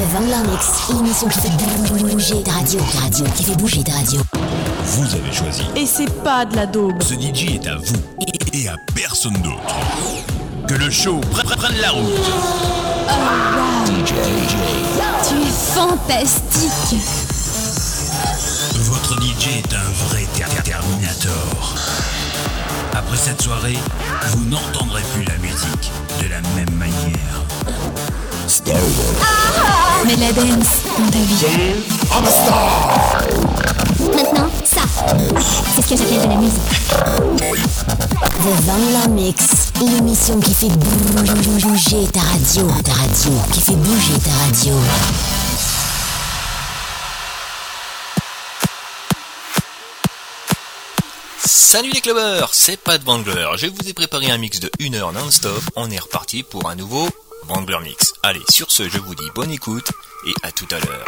The Vangler Mix, l'émission qui fait bouger ta radio. Radio, qui fait bouger ta radio. Vous avez choisi. Et c'est pas de la daube. Ce DJ est à vous et à personne d'autre. Que le show pre- prenne la route. Tu es fantastique. Votre DJ est un vrai ter- ter- Terminator. Après cette soirée, vous n'entendrez plus la musique de la même manière. Mais la dance dans ta vie. Maintenant, ça, c'est ce que j'appelle de la musique. The Vangler Mix, l'émission qui fait bouger ta radio. Ta radio, qui fait bouger ta radio. Salut les clubbers, c'est Pat Wangler. Je vous ai préparé un mix de 1 heure non-stop. On est reparti pour un nouveau Wangler Mix. Allez, sur ce, je vous dis bonne écoute et à tout à l'heure.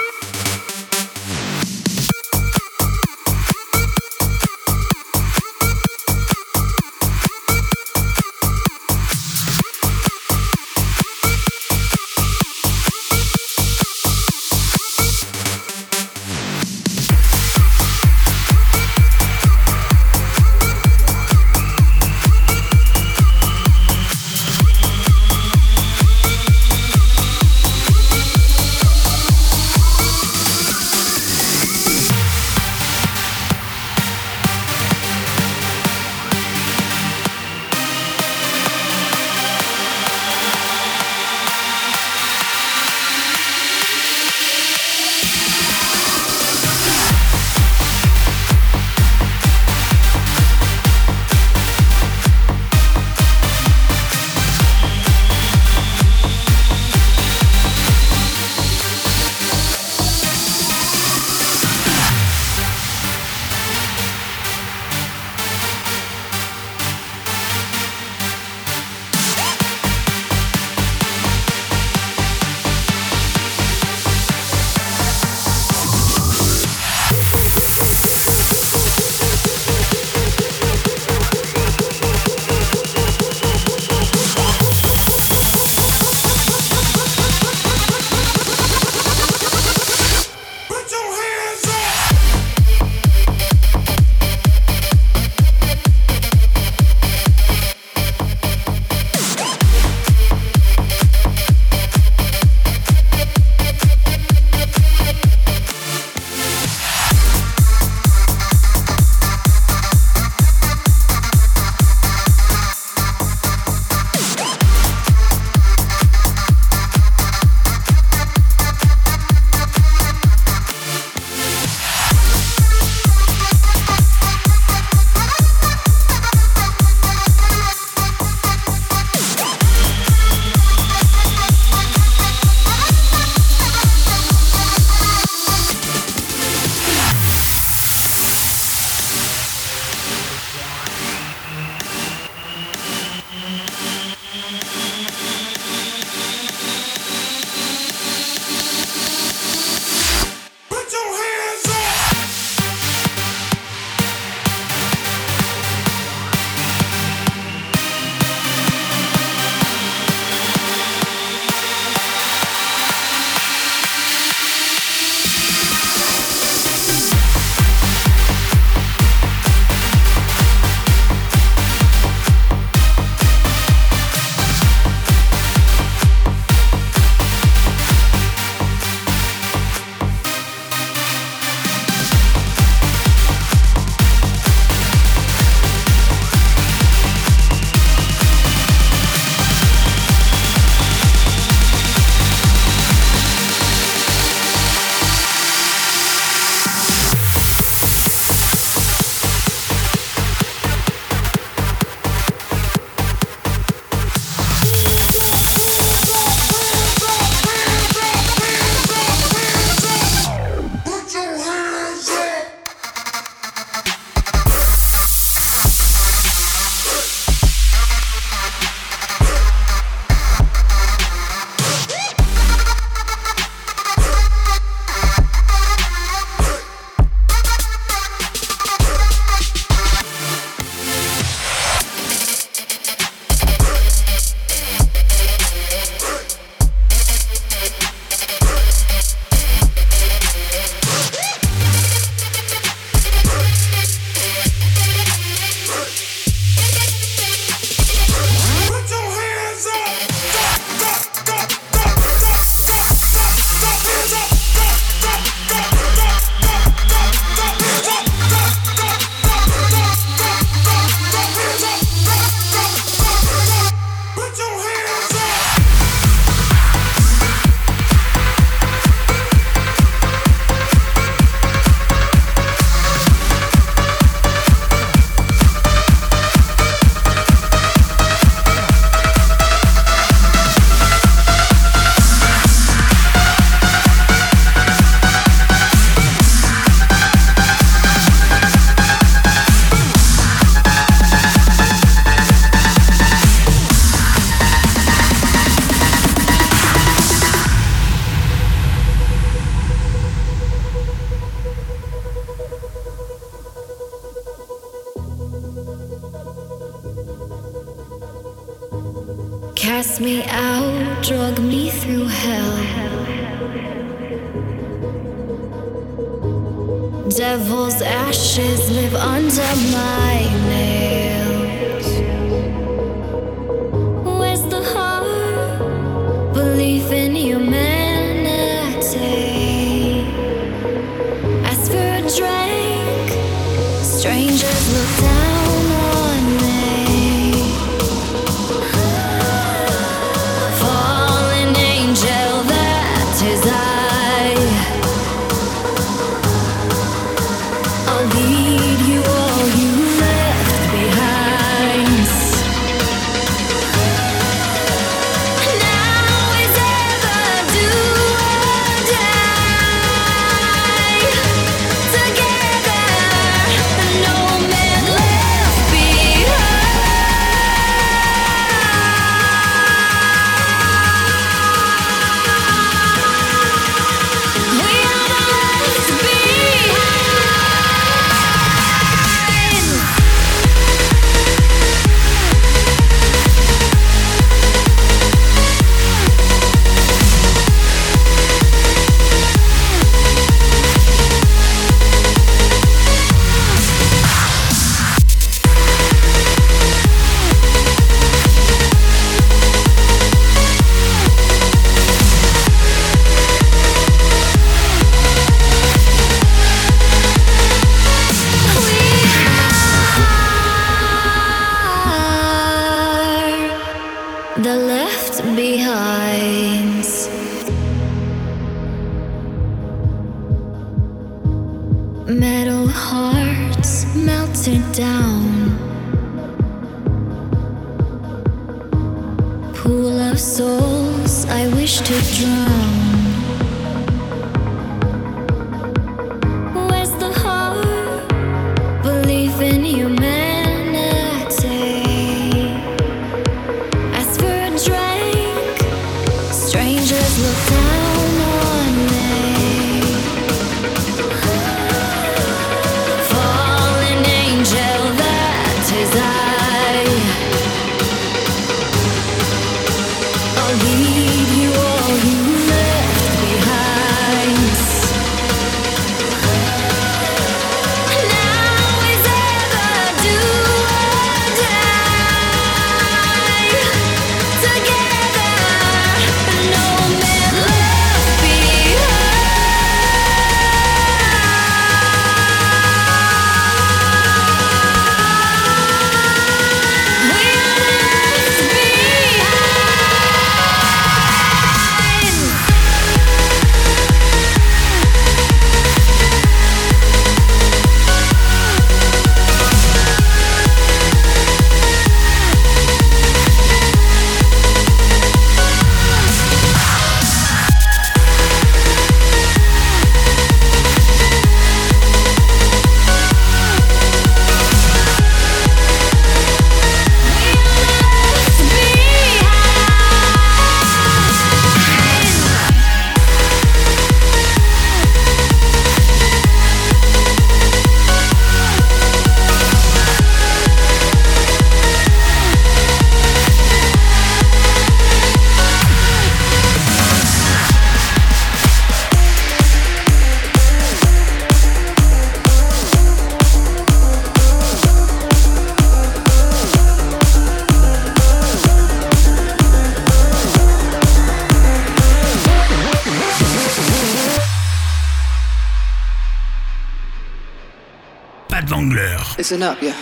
Listen up, yeah.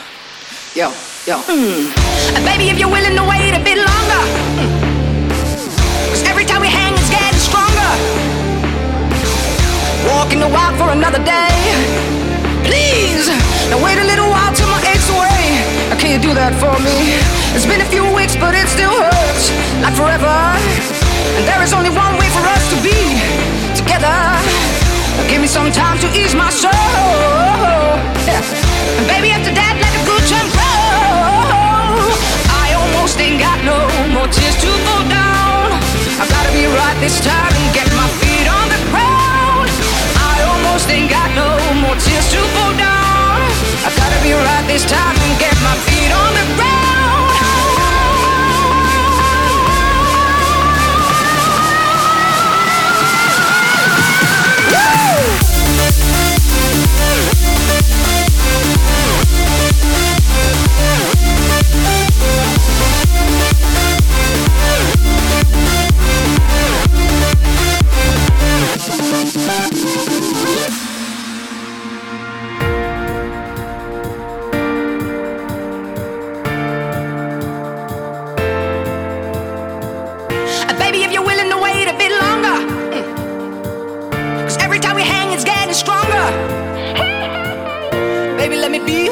Yo, yo. Hmm. And baby, if you're willing to wait a bit longer. Hmm. Cause every time we hang, it's getting stronger. Walking the walk for another day. Please, now wait a little while till my aches away. Now, can you do that for me? It's been a few weeks, but it still hurts. Like forever. And there is only one way for us to be together. Give me some time to ease my soul. And baby, after that, let the good time roll. I almost ain't got no more tears to fall down. I gotta be right this time and get my feet on the ground. I almost ain't got no more tears to fall down. I gotta be right this time and get my feet on the ground.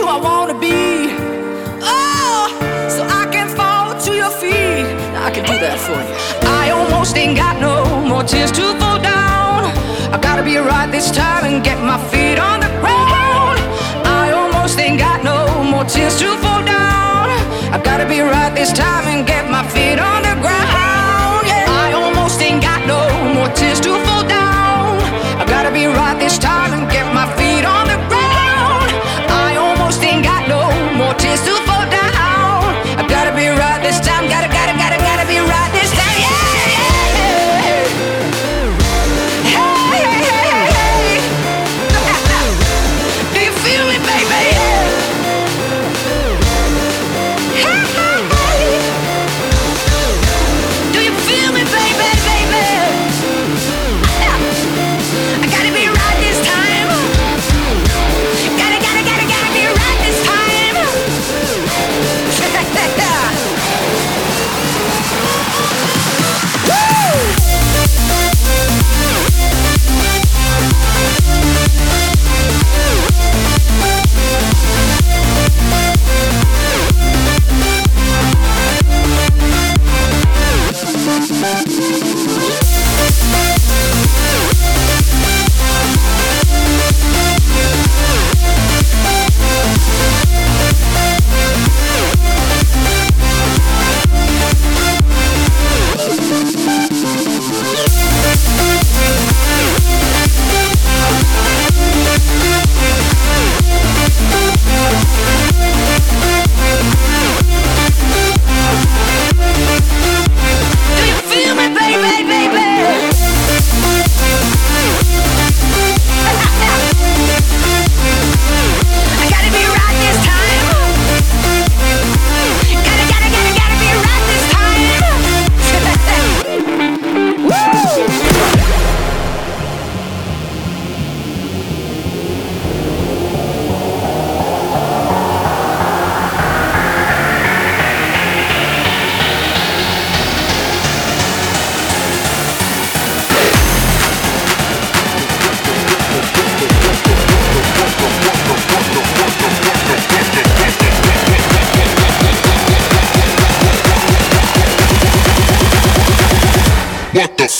I wanna be. Oh, so I can fall to your feet. I can do that for you. I almost ain't got no more tears to fall down. I gotta be right this time and get my feet on the ground. I almost ain't got no more tears to fall down. I gotta be right this time and get my feet on the ground. Yeah. I almost ain't got no more tears to fall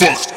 What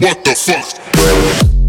What the fuck?